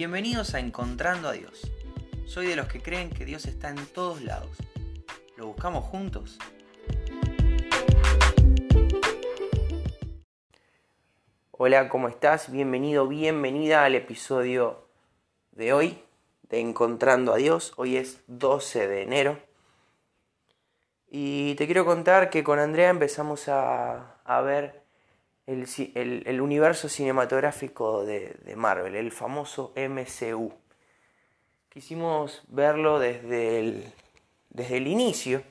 Bienvenidos a Encontrando a Dios. Soy de los que creen que Dios está en todos lados. ¿Lo buscamos juntos? Hola, ¿cómo estás? Bienvenido, bienvenida al episodio de hoy de Encontrando a Dios. Hoy es 12 de enero. Y te quiero contar que con Andrea empezamos a, ver el, universo cinematográfico de, de, Marvel, el famoso MCU. Quisimos verlo desde el, desde el inicio,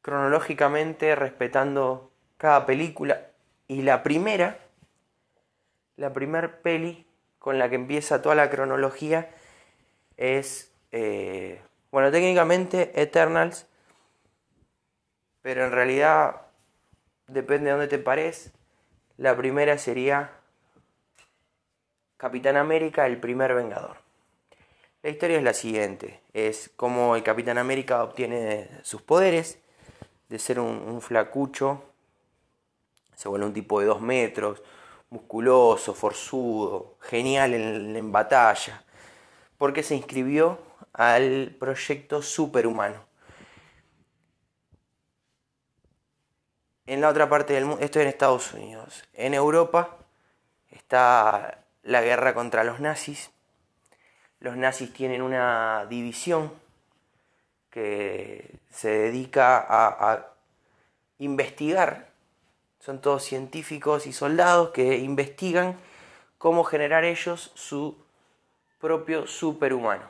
cronológicamente respetando cada película. Y la primera la primer peli con la que empieza toda la cronología es, eh, bueno, técnicamente Eternals, pero en realidad depende de dónde te pares. La primera sería Capitán América, el primer Vengador. La historia es la siguiente, es cómo el Capitán América obtiene sus poderes de ser un flacucho, se vuelve un tipo de dos metros, musculoso, forzudo, genial en, batalla, porque se inscribió al proyecto superhumano. En la otra parte del mundo, esto en Estados Unidos, en Europa está la guerra contra los nazis. Los nazis tienen una división que se dedica a investigar son todos científicos y soldados que investigan cómo generar ellos su propio superhumano.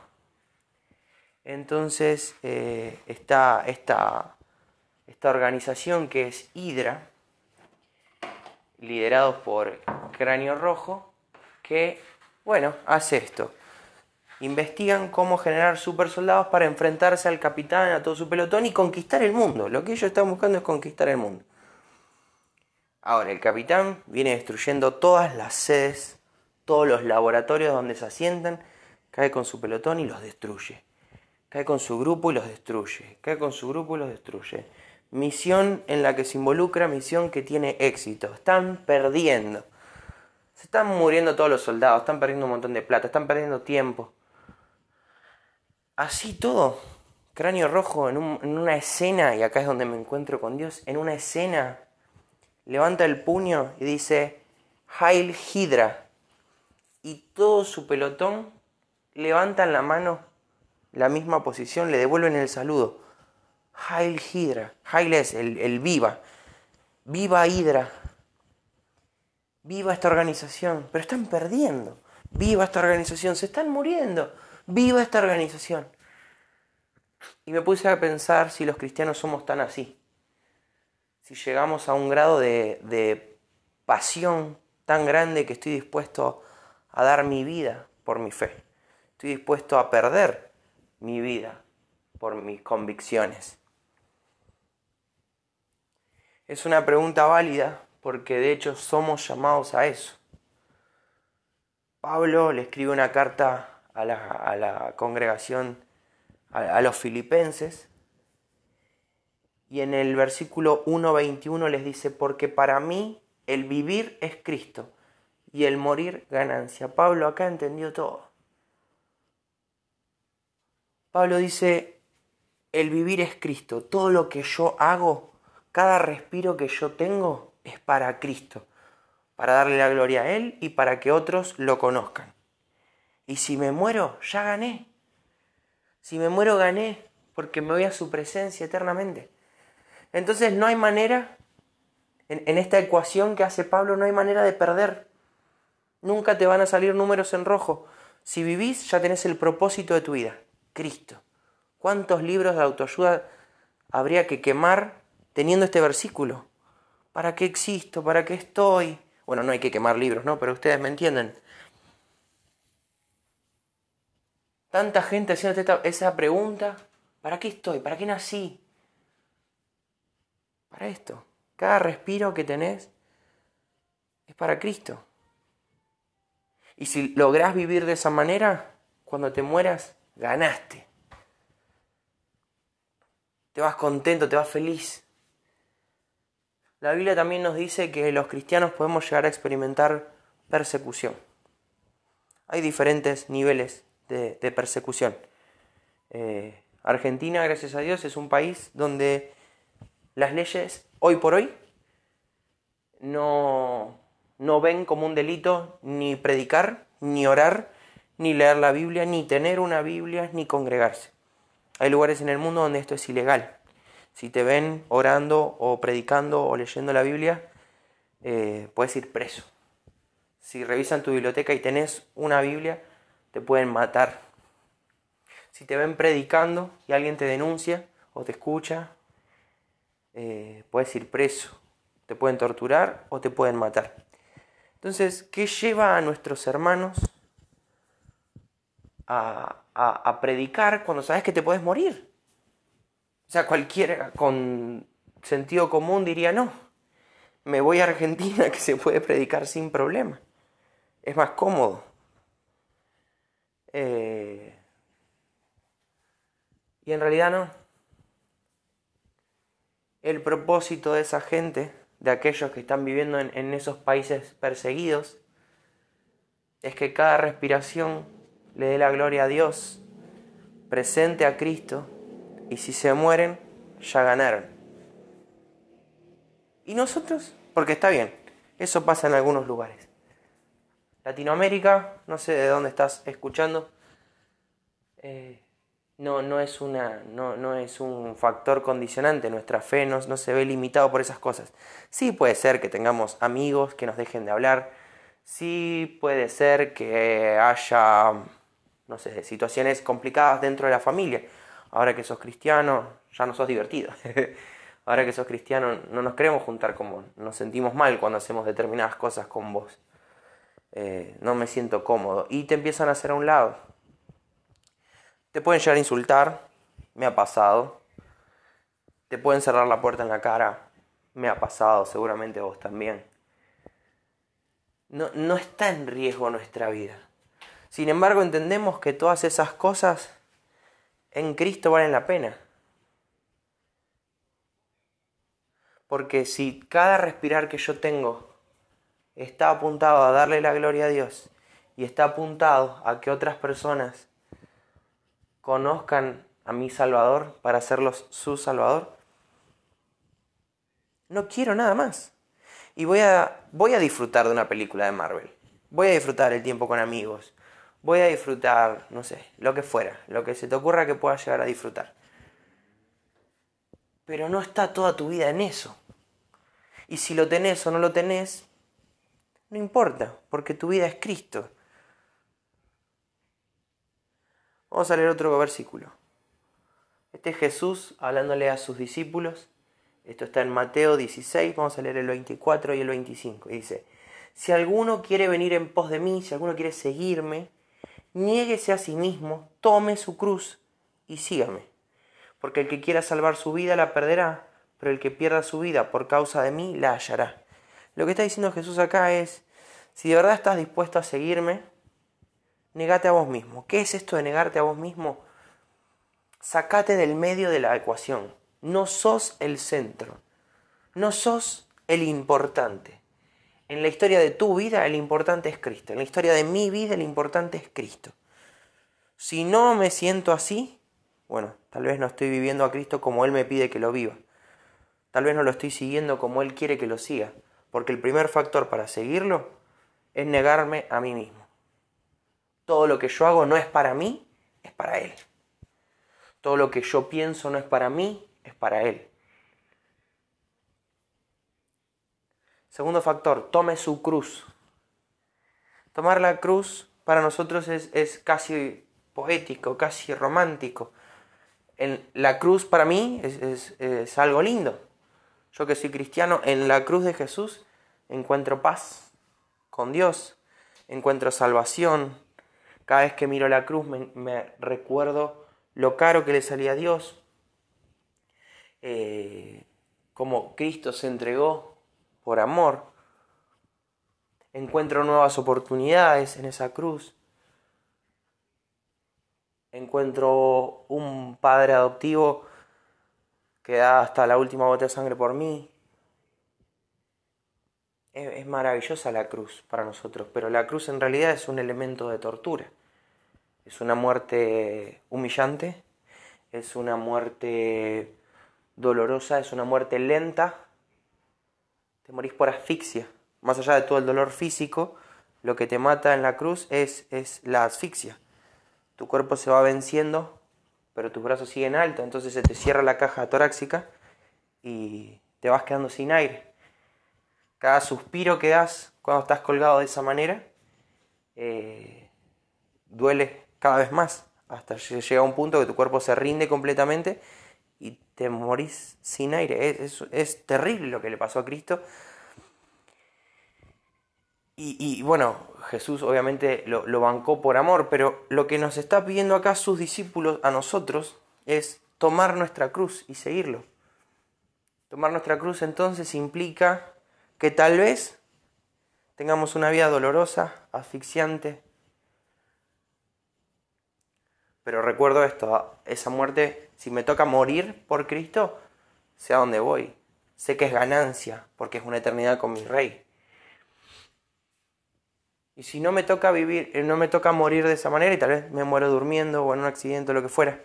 Entonces eh, está esta, esta organización que es Hydra, liderados por Cráneo Rojo, que, bueno, hace esto. Investigan cómo generar super soldados para enfrentarse al capitán, a todo su pelotón y conquistar el mundo. Lo que ellos están buscando es conquistar el mundo. Ahora, el capitán viene destruyendo todas las sedes, todos los laboratorios donde se asientan, cae con su pelotón y los destruye. Cae con su grupo y los destruye. Cae con su grupo y los destruye. Misión en la que se involucra, misión que tiene éxito. Están perdiendo. Se están muriendo todos los soldados, están perdiendo un montón de plata, están perdiendo tiempo. Así todo, cráneo rojo en, una escena, y acá es donde me encuentro con Dios, en una escena levanta el puño y dice Hail Hydra. Y todo su pelotón levantan la mano, la misma posición, le devuelven el saludo. Hail Hydra. Hail es el, el viva. Viva Hydra. Viva esta organización. Pero están perdiendo. Viva esta organización. Se están muriendo. Viva esta organización. Y me puse a pensar si los cristianos somos tan así si llegamos a un grado de, pasión tan grande que estoy dispuesto a dar mi vida por mi fe. Estoy dispuesto a perder mi vida por mis convicciones. Es una pregunta válida porque de hecho somos llamados a eso. Pablo le escribe una carta a la, congregación, a los filipenses, y en el versículo 1.21 les dice, porque para mí el vivir es Cristo y el morir ganancia. Pablo acá entendió todo. Pablo dice, el vivir es Cristo, todo lo que yo hago, cada respiro que yo tengo es para Cristo, para darle la gloria a Él y para que otros lo conozcan. Y si me muero, ya gané. Si me muero, gané, porque me voy a su presencia eternamente. Entonces no hay manera, en, esta ecuación que hace Pablo, no hay manera de perder. Nunca te van a salir números en rojo. Si vivís, ya tenés el propósito de tu vida, Cristo. ¿Cuántos libros de autoayuda habría que quemar teniendo este versículo? ¿Para qué existo? ¿Para qué estoy? Bueno, no hay que quemar libros, ¿no? Pero ustedes me entienden. Tanta gente haciendo esa pregunta, ¿para qué estoy? ¿Para qué nací? para esto. Cada respiro que tenés es para Cristo. Y si lográs vivir de esa manera, cuando te mueras, ganaste. Te vas contento, te vas feliz. La Biblia también nos dice que los cristianos podemos llegar a experimentar persecución. Hay diferentes niveles de, persecución. Eh, Argentina, gracias a Dios, es un país donde las leyes, hoy por hoy, no, no ven como un delito ni predicar, ni orar, ni leer la Biblia, ni tener una Biblia, ni congregarse. Hay lugares en el mundo donde esto es ilegal. Si te ven orando o predicando o leyendo la Biblia, eh, puedes ir preso. Si revisan tu biblioteca y tenés una Biblia, te pueden matar. Si te ven predicando y alguien te denuncia o te escucha, eh, puedes ir preso. Te pueden torturar o te pueden matar. Entonces, ¿qué lleva a nuestros hermanos a, a predicar cuando sabes que te puedes morir? O sea, cualquiera con sentido común diría no. Me voy a Argentina que se puede predicar sin problema. Es más cómodo. Eh, y en realidad no. El propósito de esa gente, de aquellos que están viviendo en, en esos países perseguidos, es que cada respiración le dé la gloria a Dios, presente a Cristo y si se mueren, ya ganaron. ¿Y nosotros? Porque está bien, eso pasa en algunos lugares. Latinoamérica, no sé de dónde estás escuchando, eh, no, no, es una, no, no, es un factor condicionante, nuestra fe no, no se ve limitado por esas cosas. Sí puede ser que tengamos amigos que nos dejen de hablar, sí puede ser que haya, no sé, situaciones complicadas dentro de la familia, ahora que sos cristiano, ya no sos divertido. ahora que sos cristiano, no nos queremos juntar con vos. Nos sentimos mal cuando hacemos determinadas cosas con vos. Eh, no me siento cómodo. Y te empiezan a hacer a un lado. Te pueden llegar a insultar. Me ha pasado. Te pueden cerrar la puerta en la cara. Me ha pasado, seguramente vos también. No, no está en riesgo nuestra vida. Sin embargo, entendemos que todas esas cosas en Cristo valen la pena. Porque si cada respirar que yo tengo está apuntado a darle la gloria a Dios y está apuntado a que otras personas conozcan a mi Salvador para hacerlos su Salvador, no quiero nada más. Y voy a, voy a disfrutar de una película de Marvel. Voy a disfrutar el tiempo con amigos voy a disfrutar, no sé, lo que fuera, lo que se te ocurra que puedas llegar a disfrutar. Pero no está toda tu vida en eso. Y si lo tenés o no lo tenés, no importa, porque tu vida es Cristo. Vamos a leer otro versículo. Este es Jesús hablándole a sus discípulos. Esto está en Mateo 16, vamos a leer el 24 y el 25. Y dice, si alguno quiere venir en pos de mí, si alguno quiere seguirme, niéguese a sí mismo, tome su cruz y sígame. Porque el que quiera salvar su vida la perderá, pero el que pierda su vida por causa de mí la hallará. Lo que está diciendo Jesús acá es, si de verdad estás dispuesto a seguirme, negate a vos mismo. ¿Qué es esto de negarte a vos mismo? Sacate del medio de la ecuación. No sos el centro. No sos el importante. En la historia de tu vida el importante es Cristo. En la historia de mi vida el importante es Cristo. Si no me siento así, bueno, tal vez no estoy viviendo a Cristo como Él me pide que lo viva. Tal vez no lo estoy siguiendo como Él quiere que lo siga. Porque el primer factor para seguirlo es negarme a mí mismo. Todo lo que yo hago no es para mí, es para Él. Todo lo que yo pienso no es para mí, es para Él. Segundo factor, tome su cruz. Tomar la cruz para nosotros es, casi poético, casi romántico. En la cruz para mí es, es algo lindo. Yo que soy cristiano, en la cruz de Jesús encuentro paz con Dios, encuentro salvación. Cada vez que miro la cruz me, recuerdo lo caro que le salía a Dios, eh, como Cristo se entregó por amor. Encuentro nuevas oportunidades en esa cruz. Encuentro un padre adoptivo que da hasta la última gota de sangre por mí. es, maravillosa la cruz para nosotros, pero la cruz en realidad es un elemento de tortura. Es una muerte humillante, es una muerte dolorosa, es una muerte lenta. Te morís por asfixia. Más allá de todo el dolor físico, lo que te mata en la cruz es, es la asfixia. Tu cuerpo se va venciendo, pero tus brazos siguen altos, entonces se te cierra la caja torácica y te vas quedando sin aire. Cada suspiro que das cuando estás colgado de esa manera eh, duele cada vez más, hasta llega un punto que tu cuerpo se rinde completamente te morís sin aire. Es, es, terrible lo que le pasó a Cristo. Y, bueno, Jesús obviamente lo, lo, bancó por amor, pero lo que nos está pidiendo acá sus discípulos a nosotros es tomar nuestra cruz y seguirlo. Tomar nuestra cruz entonces implica que tal vez tengamos una vida dolorosa, asfixiante. Pero recuerdo esto, esa muerte, si me toca morir por Cristo, sé a dónde voy. Sé que es ganancia, porque es una eternidad con mi rey. Y si no me toca vivir, no me toca morir de esa manera y tal vez me muero durmiendo o en un accidente o lo que fuera,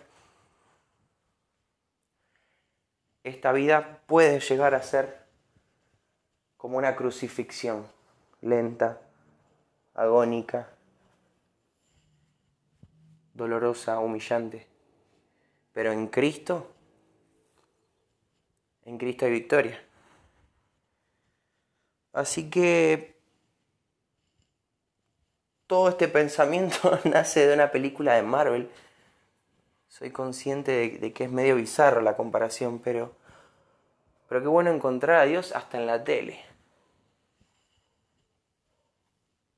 esta vida puede llegar a ser como una crucifixión lenta, agónica, dolorosa, humillante. Pero en Cristo, en Cristo hay victoria. Así que todo este pensamiento nace de una película de Marvel soy consciente de, que es medio bizarro la comparación, pero, pero qué bueno encontrar a Dios hasta en la tele.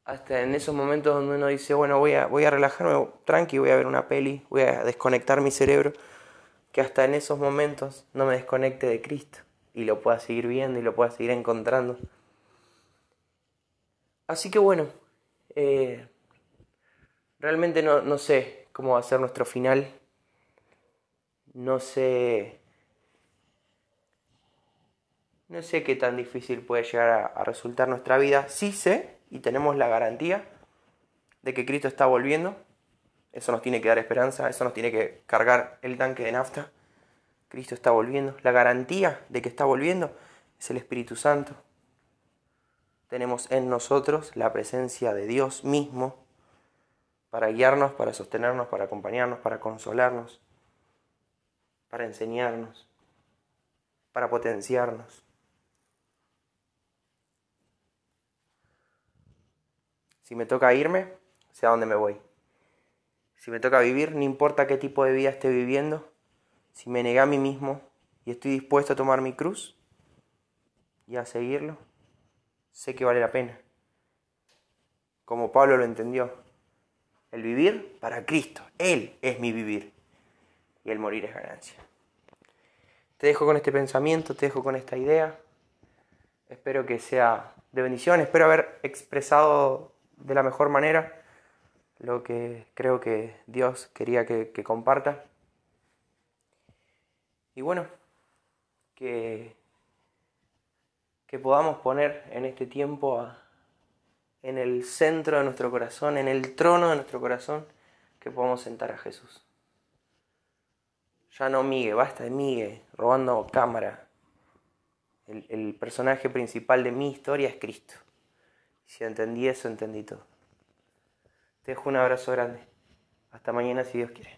Hasta en esos momentos donde uno dice, bueno, voy a, voy a relajarme tranqui, voy a ver una peli, voy a desconectar mi cerebro, que hasta en esos momentos no me desconecte de Cristo y lo pueda seguir viendo y lo pueda seguir encontrando. Así que bueno, eh, realmente no, no sé cómo va a ser nuestro final no sé. No sé qué tan difícil puede llegar a, resultar nuestra vida. Sí sé y tenemos la garantía de que Cristo está volviendo. Eso nos tiene que dar esperanza, eso nos tiene que cargar el tanque de nafta. Cristo está volviendo. La garantía de que está volviendo es el Espíritu Santo. Tenemos en nosotros la presencia de Dios mismo para guiarnos, para sostenernos, para acompañarnos, para consolarnos para enseñarnos, para potenciarnos. Si me toca irme, sé a dónde me voy. Si me toca vivir, no importa qué tipo de vida esté viviendo, si me negué a mí mismo y estoy dispuesto a tomar mi cruz y a seguirlo, sé que vale la pena. Como Pablo lo entendió, el vivir para Cristo, Él es mi vivir y el morir es ganancia. Te dejo con este pensamiento, te dejo con esta idea. Espero que sea de bendición, espero haber expresado de la mejor manera lo que creo que Dios quería que, comparta. Y bueno, que, que podamos poner en este tiempo en el centro de nuestro corazón, en el trono de nuestro corazón, que podamos sentar a Jesús. Ya no Migue, basta de Migue, robando cámara. El, el personaje principal de mi historia es Cristo. Si entendí eso, entendí todo. Te dejo un abrazo grande. Hasta mañana si Dios quiere.